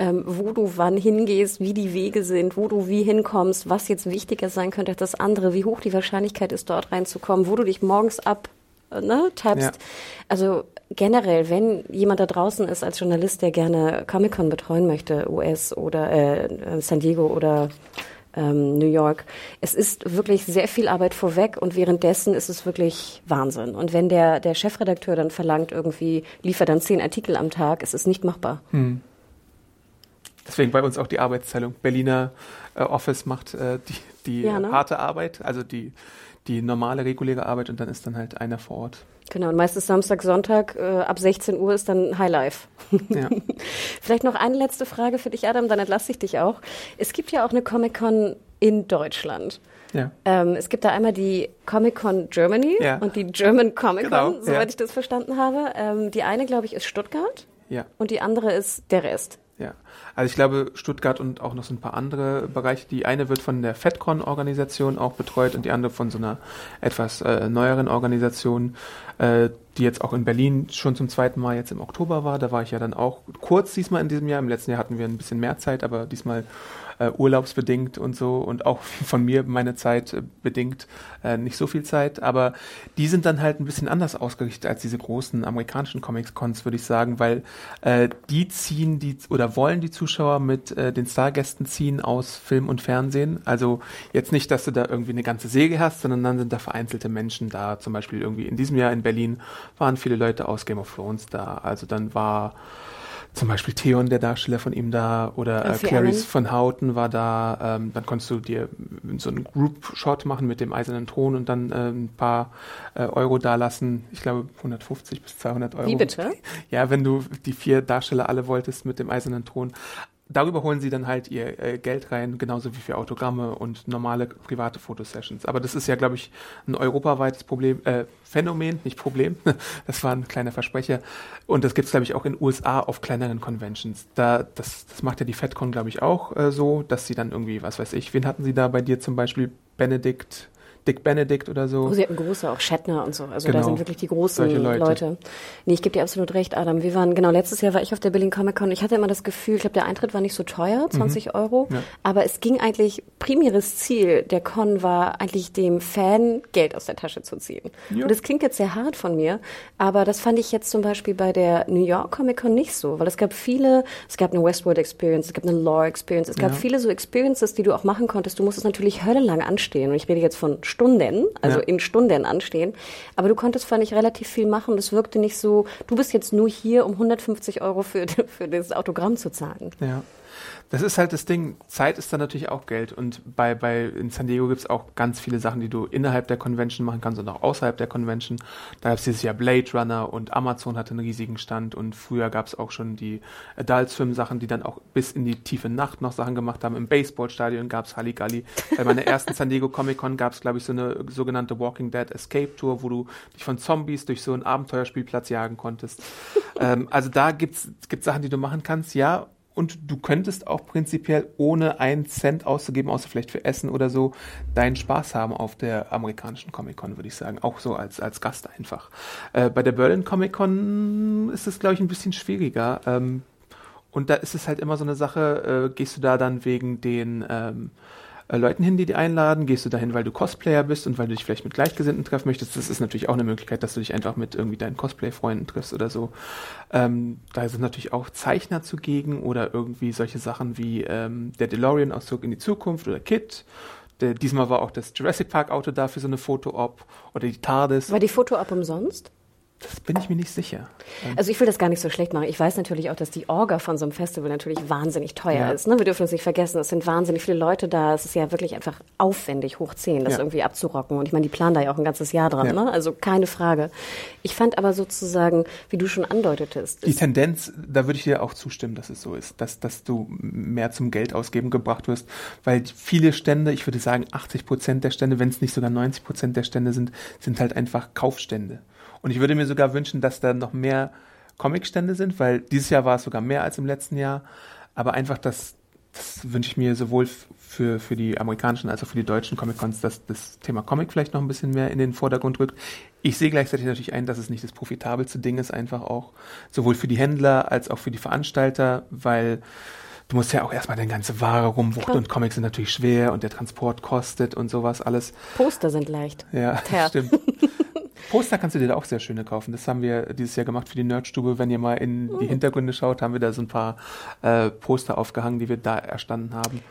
ähm, wo du wann hingehst, wie die Wege sind, wo du wie hinkommst, was jetzt wichtiger sein könnte als das andere, wie hoch die Wahrscheinlichkeit ist, dort reinzukommen kommen, wo du dich morgens ab äh, ne, tappst. Ja. Also generell, wenn jemand da draußen ist als Journalist, der gerne Comic-Con betreuen möchte, US oder äh, San Diego oder ähm, New York. Es ist wirklich sehr viel Arbeit vorweg und währenddessen ist es wirklich Wahnsinn. Und wenn der, der Chefredakteur dann verlangt, irgendwie liefert dann zehn Artikel am Tag, ist es nicht machbar. Hm. Deswegen bei uns auch die Arbeitsteilung. Berliner äh, Office macht äh, die, die ja, ne? harte Arbeit, also die die normale, reguläre Arbeit und dann ist dann halt einer vor Ort. Genau, und meistens Samstag, Sonntag äh, ab 16 Uhr ist dann Highlife. Ja. [LAUGHS] Vielleicht noch eine letzte Frage für dich, Adam, dann entlasse ich dich auch. Es gibt ja auch eine Comic-Con in Deutschland. Ja. Ähm, es gibt da einmal die Comic-Con Germany ja. und die German Comic-Con, genau, soweit ich das verstanden habe. Ähm, die eine, glaube ich, ist Stuttgart ja. und die andere ist der Rest. Ja, also ich glaube Stuttgart und auch noch so ein paar andere Bereiche. Die eine wird von der FedCon-Organisation auch betreut und die andere von so einer etwas äh, neueren Organisation, äh, die jetzt auch in Berlin schon zum zweiten Mal jetzt im Oktober war. Da war ich ja dann auch kurz diesmal in diesem Jahr. Im letzten Jahr hatten wir ein bisschen mehr Zeit, aber diesmal äh, urlaubsbedingt und so und auch [LAUGHS] von mir meine Zeit äh, bedingt äh, nicht so viel Zeit, aber die sind dann halt ein bisschen anders ausgerichtet als diese großen amerikanischen Comics-Cons, würde ich sagen, weil äh, die ziehen die oder wollen die Zuschauer mit äh, den Stargästen ziehen aus Film und Fernsehen. Also jetzt nicht, dass du da irgendwie eine ganze Säge hast, sondern dann sind da vereinzelte Menschen da. Zum Beispiel irgendwie in diesem Jahr in Berlin waren viele Leute aus Game of Thrones da. Also dann war zum Beispiel Theon, der Darsteller von ihm da, oder äh, Clarice von Houten war da. Ähm, dann konntest du dir so einen Group-Shot machen mit dem eisernen Thron und dann äh, ein paar äh, Euro dalassen. Ich glaube 150 bis 200 Euro. Wie bitte? [LAUGHS] Ja, wenn du die vier Darsteller alle wolltest mit dem eisernen Thron darüber holen sie dann halt ihr äh, Geld rein, genauso wie für Autogramme und normale private Fotosessions. Aber das ist ja, glaube ich, ein europaweites Problem, äh, Phänomen, nicht Problem. [LAUGHS] Das war ein kleiner Versprecher. Und das gibt es, glaube ich, auch in USA auf kleineren Conventions. Da, das, das macht ja die FedCon, glaube ich, auch äh, so, dass sie dann irgendwie, was weiß ich, wen hatten sie da bei dir zum Beispiel? Benedikt Dick Benedict oder so. Oh, sie hatten große, auch Shatner und so. Also genau. da sind wirklich die großen Leute. Leute. Nee, ich gebe dir absolut recht, Adam. Wir waren, genau, letztes Jahr war ich auf der Berlin Comic Con. Ich hatte immer das Gefühl, ich glaube, der Eintritt war nicht so teuer, 20 mhm. Euro. Ja. Aber es ging eigentlich, primäres Ziel der Con war eigentlich dem Fan Geld aus der Tasche zu ziehen. Ja. Und das klingt jetzt sehr hart von mir, aber das fand ich jetzt zum Beispiel bei der New York Comic Con nicht so, weil es gab viele, es gab eine Westworld Experience, es gab eine Lore Experience, es gab ja. viele so Experiences, die du auch machen konntest. Du musstest natürlich höllenlang anstehen. Und ich rede jetzt von Stunden, also ja. in Stunden anstehen. Aber du konntest, fand ich, relativ viel machen. Das wirkte nicht so, du bist jetzt nur hier, um 150 Euro für, [LAUGHS] für das Autogramm zu zahlen. Ja. Das ist halt das Ding, Zeit ist dann natürlich auch Geld. Und bei, bei in San Diego gibt es auch ganz viele Sachen, die du innerhalb der Convention machen kannst und auch außerhalb der Convention. Da gab es dieses Jahr Blade Runner und Amazon hatte einen riesigen Stand und früher gab es auch schon die Adult Swim Sachen, die dann auch bis in die tiefe Nacht noch Sachen gemacht haben. Im Baseballstadion gab es Halligalli. Bei meiner ersten San Diego Comic Con gab es, glaube ich, so eine sogenannte Walking Dead Escape Tour, wo du dich von Zombies durch so einen Abenteuerspielplatz jagen konntest. [LAUGHS] ähm, also da gibt's gibt Sachen, die du machen kannst, ja und du könntest auch prinzipiell ohne einen Cent auszugeben, außer vielleicht für Essen oder so, deinen Spaß haben auf der amerikanischen Comic-Con, würde ich sagen. Auch so als, als Gast einfach. Äh, bei der Berlin Comic-Con ist es, glaube ich, ein bisschen schwieriger. Ähm, und da ist es halt immer so eine Sache, äh, gehst du da dann wegen den ähm, äh, Leuten hin, die die einladen? Gehst du dahin, weil du Cosplayer bist und weil du dich vielleicht mit Gleichgesinnten treffen möchtest? Das ist natürlich auch eine Möglichkeit, dass du dich einfach mit irgendwie deinen Cosplay-Freunden triffst oder so. Ähm, da sind natürlich auch Zeichner zugegen oder irgendwie solche Sachen wie ähm, der DeLorean aus Zurück in die Zukunft oder Kit. Diesmal war auch das Jurassic Park Auto da für so eine Foto-Op oder die TARDIS. War die Foto-Op umsonst? Das bin ich mir nicht sicher. Also ich will das gar nicht so schlecht machen. Ich weiß natürlich auch, dass die Orga von so einem Festival natürlich wahnsinnig teuer ja. ist. Ne? Wir dürfen uns nicht vergessen, es sind wahnsinnig viele Leute da. Es ist ja wirklich einfach aufwendig, hoch 10, das ja. irgendwie abzurocken. Und ich meine, die planen da ja auch ein ganzes Jahr dran. Ja. Ne? Also keine Frage. Ich fand aber sozusagen, wie du schon andeutetest. Die Tendenz, da würde ich dir auch zustimmen, dass es so ist, dass, dass du mehr zum Geld ausgeben gebracht wirst. Weil viele Stände, ich würde sagen 80 Prozent der Stände, wenn es nicht sogar 90 Prozent der Stände sind, sind halt einfach Kaufstände. Und ich würde mir sogar wünschen, dass da noch mehr Comicstände sind, weil dieses Jahr war es sogar mehr als im letzten Jahr. Aber einfach, das, das wünsche ich mir sowohl für, für die amerikanischen als auch für die deutschen Comic-Cons, dass das Thema Comic vielleicht noch ein bisschen mehr in den Vordergrund rückt. Ich sehe gleichzeitig natürlich ein, dass es nicht das profitabelste Ding ist, einfach auch sowohl für die Händler als auch für die Veranstalter, weil du musst ja auch erstmal deine ganze Ware rumwuchten und Comics sind natürlich schwer und der Transport kostet und sowas alles. Poster sind leicht. Ja, [LAUGHS] ja. stimmt. Poster kannst du dir da auch sehr schöne kaufen. Das haben wir dieses Jahr gemacht für die Nerdstube. Wenn ihr mal in die mhm. Hintergründe schaut, haben wir da so ein paar äh, Poster aufgehangen, die wir da erstanden haben.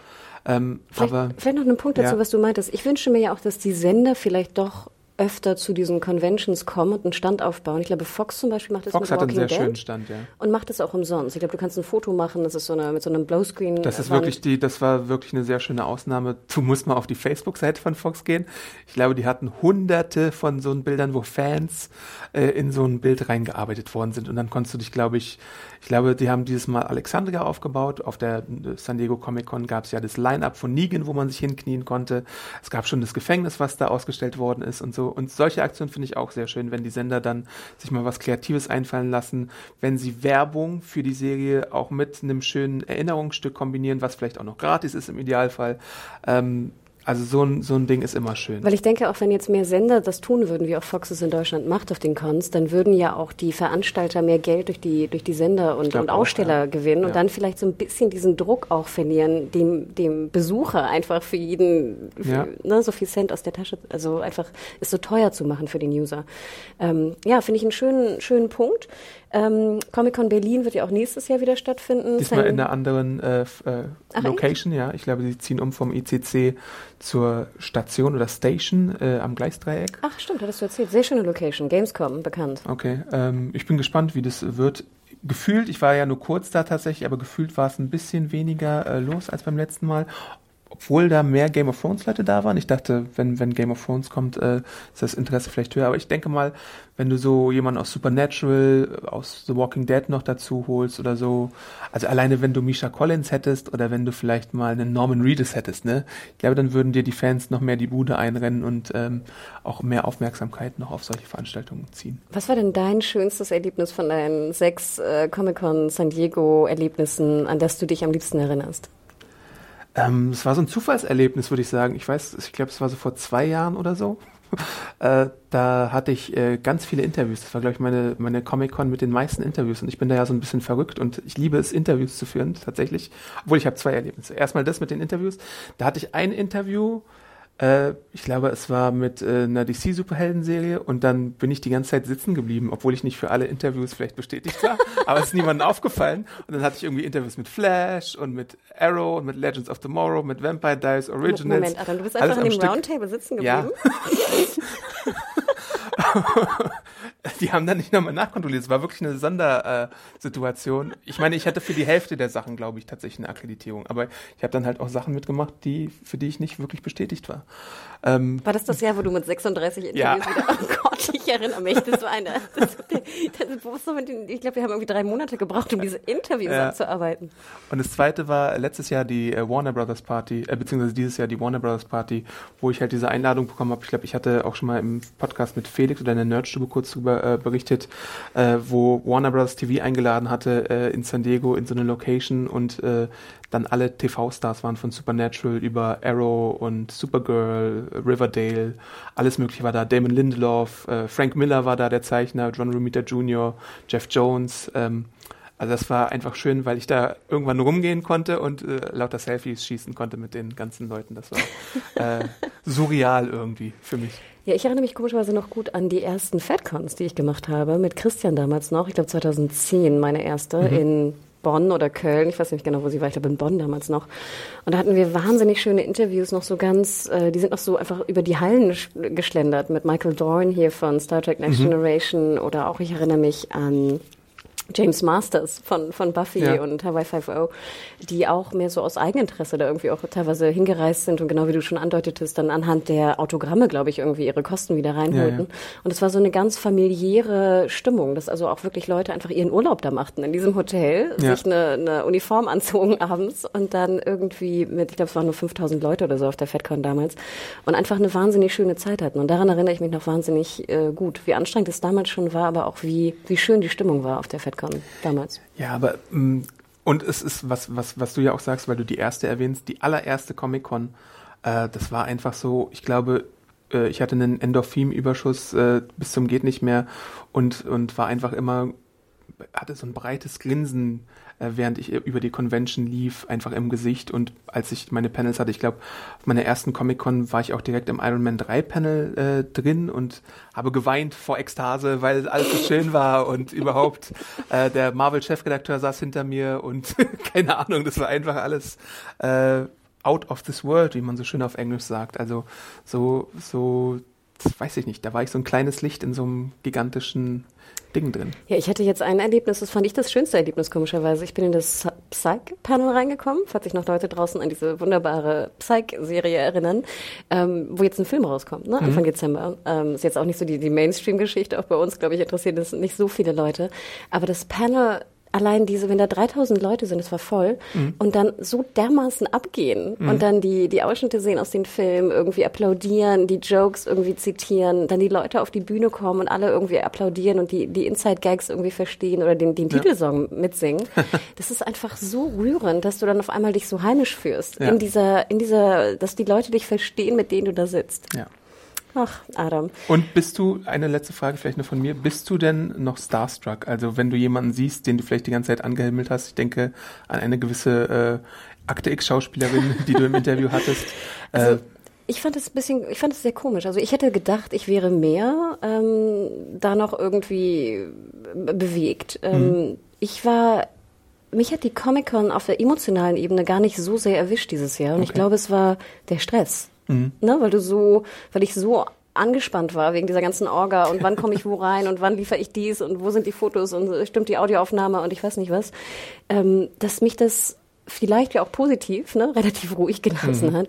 Ähm, vielleicht, aber, vielleicht noch einen Punkt dazu, ja. was du meintest. Ich wünsche mir ja auch, dass die Sender vielleicht doch öfter zu diesen Conventions kommen und einen Stand aufbauen. Ich glaube, Fox zum Beispiel macht das Fox mit hat einen sehr Dead schönen Stand, ja. Und macht das auch umsonst. Ich glaube, du kannst ein Foto machen, das ist so eine, mit so einem Blowscreen. Das ist wirklich die, das war wirklich eine sehr schöne Ausnahme. Du musst mal auf die Facebook-Seite von Fox gehen. Ich glaube, die hatten hunderte von so Bildern, wo Fans äh, in so ein Bild reingearbeitet worden sind. Und dann konntest du dich, glaube ich, ich glaube, die haben dieses Mal Alexandria aufgebaut. Auf der äh, San Diego Comic Con gab es ja das Line-Up von Negan, wo man sich hinknien konnte. Es gab schon das Gefängnis, was da ausgestellt worden ist und so. Und solche Aktionen finde ich auch sehr schön, wenn die Sender dann sich mal was Kreatives einfallen lassen, wenn sie Werbung für die Serie auch mit einem schönen Erinnerungsstück kombinieren, was vielleicht auch noch gratis ist im Idealfall. Ähm, also so ein, so ein Ding ist immer schön. Weil ich denke, auch wenn jetzt mehr Sender das tun würden, wie auch Fox es in Deutschland macht auf den Cons, dann würden ja auch die Veranstalter mehr Geld durch die, durch die Sender und, und Aussteller auch, ja. gewinnen und ja. dann vielleicht so ein bisschen diesen Druck auch verlieren, dem, dem Besucher einfach für jeden, für, ja. ne, so viel Cent aus der Tasche, also einfach es so teuer zu machen für den User. Ähm, ja, finde ich einen schönen, schönen Punkt. Ähm, Comic-Con Berlin wird ja auch nächstes Jahr wieder stattfinden. Diesmal in einer anderen äh, äh, Ach, Location, echt? ja. Ich glaube, sie ziehen um vom ICC zur Station oder Station äh, am Gleisdreieck. Ach, stimmt, hattest du erzählt. Sehr schöne Location. Gamescom, bekannt. Okay, ähm, ich bin gespannt, wie das wird. Gefühlt, ich war ja nur kurz da tatsächlich, aber gefühlt war es ein bisschen weniger äh, los als beim letzten Mal obwohl da mehr Game of Thrones Leute da waren. Ich dachte, wenn, wenn Game of Thrones kommt, äh, ist das Interesse vielleicht höher. Aber ich denke mal, wenn du so jemanden aus Supernatural, aus The Walking Dead noch dazu holst oder so, also alleine wenn du Misha Collins hättest oder wenn du vielleicht mal einen Norman Reedus hättest, ne, ich glaube, dann würden dir die Fans noch mehr die Bude einrennen und ähm, auch mehr Aufmerksamkeit noch auf solche Veranstaltungen ziehen. Was war denn dein schönstes Erlebnis von deinen sechs äh, Comic-Con San Diego Erlebnissen, an das du dich am liebsten erinnerst? Ähm, es war so ein Zufallserlebnis, würde ich sagen. Ich weiß, ich glaube, es war so vor zwei Jahren oder so. [LAUGHS] äh, da hatte ich äh, ganz viele Interviews. Das war, glaube ich, meine, meine Comic-Con mit den meisten Interviews. Und ich bin da ja so ein bisschen verrückt und ich liebe es, Interviews zu führen, tatsächlich. Obwohl ich habe zwei Erlebnisse. Erstmal das mit den Interviews. Da hatte ich ein Interview, äh, ich glaube, es war mit äh, einer DC-Superhelden-Serie und dann bin ich die ganze Zeit sitzen geblieben, obwohl ich nicht für alle Interviews vielleicht bestätigt war, [LAUGHS] aber es ist niemandem aufgefallen. Und dann hatte ich irgendwie Interviews mit Flash und mit Arrow und mit Legends of Tomorrow, mit Vampire Diaries Originals. Moment, Adam, du bist einfach in dem Roundtable sitzen geblieben? Ja. [LAUGHS] [LAUGHS] die haben dann nicht nochmal nachkontrolliert. Es war wirklich eine Sondersituation. Ich meine, ich hatte für die Hälfte der Sachen, glaube ich, tatsächlich eine Akkreditierung. Aber ich habe dann halt auch Sachen mitgemacht, die, für die ich nicht wirklich bestätigt war. Ähm, war das das Jahr, wo du mit 36 Interviews ja. wieder, ich erinnere mich, das war eine, das, das, das, ich glaube, wir haben irgendwie drei Monate gebraucht, um diese Interviews ja. abzuarbeiten. Und das zweite war letztes Jahr die äh, Warner Brothers Party, äh, beziehungsweise dieses Jahr die Warner Brothers Party, wo ich halt diese Einladung bekommen habe. Ich glaube, ich hatte auch schon mal im Podcast mit Felix oder in der Nerdstube kurz drüber äh, berichtet, äh, wo Warner Brothers TV eingeladen hatte äh, in San Diego in so eine Location und äh, dann alle TV-Stars waren von Supernatural über Arrow und Supergirl, Riverdale, alles mögliche war da. Damon Lindelof, äh, Frank Miller war da, der Zeichner, John Romita Jr., Jeff Jones. Ähm, also das war einfach schön, weil ich da irgendwann rumgehen konnte und äh, lauter Selfies schießen konnte mit den ganzen Leuten. Das war äh, [LAUGHS] surreal irgendwie für mich. Ja, ich erinnere mich komischerweise noch gut an die ersten FedCons, die ich gemacht habe, mit Christian damals noch. Ich glaube 2010 meine erste mhm. in Bonn oder Köln, ich weiß nicht genau, wo sie war, ich glaube in Bonn damals noch. Und da hatten wir wahnsinnig schöne Interviews, noch so ganz, äh, die sind noch so einfach über die Hallen geschlendert mit Michael Dorn hier von Star Trek Next mhm. Generation oder auch, ich erinnere mich an James Masters von, von Buffy ja. und Hawaii 5.0, die auch mehr so aus Eigeninteresse da irgendwie auch teilweise hingereist sind und genau wie du schon andeutetest, dann anhand der Autogramme, glaube ich, irgendwie ihre Kosten wieder reinholten. Ja, ja. Und es war so eine ganz familiäre Stimmung, dass also auch wirklich Leute einfach ihren Urlaub da machten in diesem Hotel, sich eine, eine Uniform anzogen [LAUGHS] abends und dann irgendwie mit, ich glaube, es waren nur 5000 Leute oder so auf der FedCon damals und einfach eine wahnsinnig schöne Zeit hatten. Und daran erinnere ich mich noch wahnsinnig äh, gut, wie anstrengend es damals schon war, aber auch wie, wie schön die Stimmung war auf der FedCon. Comic-Con damals. Ja, aber mm, und es ist was, was, was du ja auch sagst, weil du die erste erwähnst, die allererste Comic-Con, äh, das war einfach so, ich glaube, äh, ich hatte einen Endorphin-Überschuss äh, bis zum geht nicht mehr und, und war einfach immer, hatte so ein breites Grinsen äh, während ich über die Convention lief, einfach im Gesicht. Und als ich meine Panels hatte, ich glaube, auf meiner ersten Comic-Con war ich auch direkt im Iron Man 3 Panel äh, drin und habe geweint vor Ekstase, weil alles so schön war und überhaupt [LAUGHS] äh, der Marvel-Chefredakteur saß hinter mir und [LAUGHS] keine Ahnung, das war einfach alles äh, out of this world, wie man so schön auf Englisch sagt. Also so, so, weiß ich nicht, da war ich so ein kleines Licht in so einem gigantischen Ding drin. Ja, ich hatte jetzt ein Erlebnis, das fand ich das schönste Erlebnis, komischerweise. Ich bin in das Psych-Panel reingekommen, falls sich noch Leute draußen an diese wunderbare Psych-Serie erinnern, ähm, wo jetzt ein Film rauskommt, ne? Anfang mhm. Dezember. Ähm, ist jetzt auch nicht so die, die Mainstream-Geschichte, auch bei uns, glaube ich, interessiert das nicht so viele Leute. Aber das Panel allein diese, wenn da 3000 Leute sind, es war voll, mhm. und dann so dermaßen abgehen mhm. und dann die, die Ausschnitte sehen aus den Filmen, irgendwie applaudieren, die Jokes irgendwie zitieren, dann die Leute auf die Bühne kommen und alle irgendwie applaudieren und die, die Inside-Gags irgendwie verstehen oder den, den ja. Titelsong [LAUGHS] mitsingen. das ist einfach so rührend, dass du dann auf einmal dich so heimisch fühlst. Ja. In dieser, in dieser, dass die Leute dich verstehen, mit denen du da sitzt. Ja. Ach, Adam. Und bist du, eine letzte Frage vielleicht nur von mir, bist du denn noch starstruck? Also wenn du jemanden siehst, den du vielleicht die ganze Zeit angehimmelt hast, ich denke an eine gewisse äh, Akte X-Schauspielerin, [LAUGHS] die du im Interview hattest. Äh, also, ich fand es ein bisschen, ich fand es sehr komisch. Also ich hätte gedacht, ich wäre mehr ähm, da noch irgendwie bewegt. Ähm, mhm. Ich war mich hat die Comic-Con auf der emotionalen Ebene gar nicht so sehr erwischt dieses Jahr. Und okay. ich glaube, es war der Stress. Mhm. Ne, weil du so, weil ich so angespannt war wegen dieser ganzen Orga und wann komme ich wo rein und wann liefere ich dies und wo sind die Fotos und stimmt die Audioaufnahme und ich weiß nicht was, ähm, dass mich das vielleicht ja auch positiv, ne, relativ ruhig gelassen mhm. hat.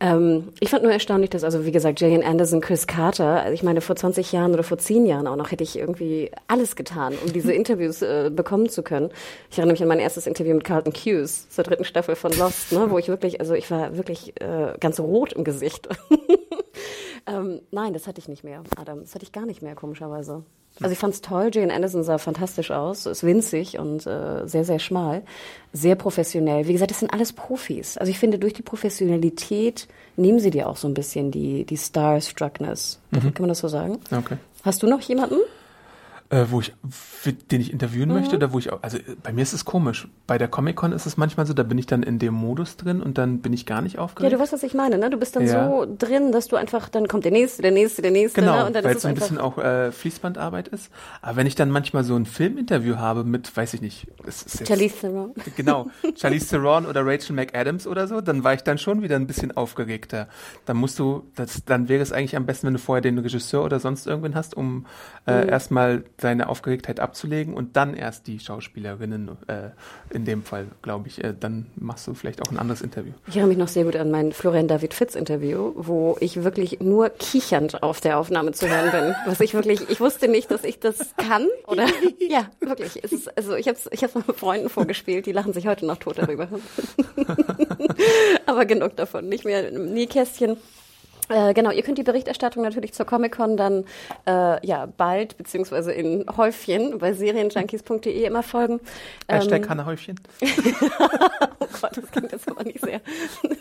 Ähm, ich fand nur erstaunlich, dass, also wie gesagt, Gillian Anderson, Chris Carter, also ich meine, vor 20 Jahren oder vor 10 Jahren auch noch hätte ich irgendwie alles getan, um diese [LAUGHS] Interviews äh, bekommen zu können. Ich erinnere mich an mein erstes Interview mit Carlton Hughes zur dritten Staffel von Lost, ne, wo ich wirklich, also ich war wirklich äh, ganz rot im Gesicht. [LAUGHS] ähm, nein, das hatte ich nicht mehr, Adam. Das hatte ich gar nicht mehr, komischerweise. Also ich fand es toll. Jane Anderson sah fantastisch aus, ist winzig und äh, sehr, sehr schmal, sehr professionell. Wie gesagt, das sind alles Profis. Also ich finde, durch die Professionalität nehmen sie dir auch so ein bisschen die, die Starstruckness. Mhm. Kann man das so sagen? Okay. Hast du noch jemanden? Äh, wo ich, den ich interviewen mhm. möchte oder wo ich auch, also bei mir ist es komisch. Bei der Comic-Con ist es manchmal so, da bin ich dann in dem Modus drin und dann bin ich gar nicht aufgeregt. Ja, du weißt, was ich meine, ne? Du bist dann ja. so drin, dass du einfach, dann kommt der nächste, der nächste, der nächste. Genau, ne? und dann weil es so ein bisschen auch äh, Fließbandarbeit ist. Aber wenn ich dann manchmal so ein Filminterview habe mit, weiß ich nicht, es ist jetzt, Charlize Theron. Genau, [LAUGHS] Charlize Theron oder Rachel McAdams oder so, dann war ich dann schon wieder ein bisschen aufgeregter. Dann musst du, das, dann wäre es eigentlich am besten, wenn du vorher den Regisseur oder sonst irgendwen hast, um äh, mhm. erstmal deine Aufgeregtheit abzulegen und dann erst die Schauspielerinnen, äh, in dem Fall, glaube ich, äh, dann machst du vielleicht auch ein anderes Interview. Ich erinnere mich noch sehr gut an mein Florian David Fitz Interview, wo ich wirklich nur kichernd auf der Aufnahme zu hören bin. [LAUGHS] Was ich wirklich, ich wusste nicht, dass ich das kann oder, [LAUGHS] ja, wirklich. Es ist, also ich habe es ich hab's mit Freunden vorgespielt, die lachen sich heute noch tot darüber. [LAUGHS] Aber genug davon, nicht mehr Nähkästchen. Äh, genau, ihr könnt die Berichterstattung natürlich zur Comic-Con dann äh, ja bald beziehungsweise in Häufchen bei serienjunkies.de immer folgen. Hashtag ähm, Hanna Häufchen. [LAUGHS] oh Gott, das klingt jetzt aber nicht sehr.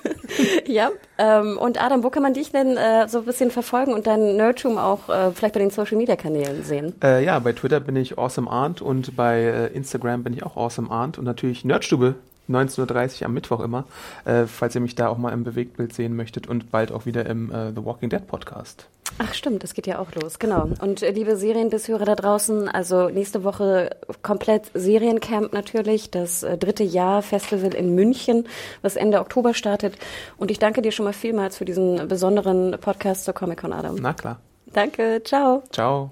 [LAUGHS] ja, ähm, und Adam, wo kann man dich denn äh, so ein bisschen verfolgen und deinen Nerdtum auch äh, vielleicht bei den Social-Media-Kanälen sehen? Äh, ja, bei Twitter bin ich Awesome Arndt und bei äh, Instagram bin ich auch Awesome Arndt und natürlich Nerdstube 19.30 Uhr am Mittwoch immer, äh, falls ihr mich da auch mal im Bewegtbild sehen möchtet und bald auch wieder im äh, The Walking Dead Podcast. Ach stimmt, das geht ja auch los, genau. Und äh, liebe Serienbishörer da draußen, also nächste Woche komplett Seriencamp natürlich, das äh, dritte Jahr Festival in München, was Ende Oktober startet. Und ich danke dir schon mal vielmals für diesen besonderen Podcast zur Comic Con, Adam. Na klar. Danke, ciao. Ciao.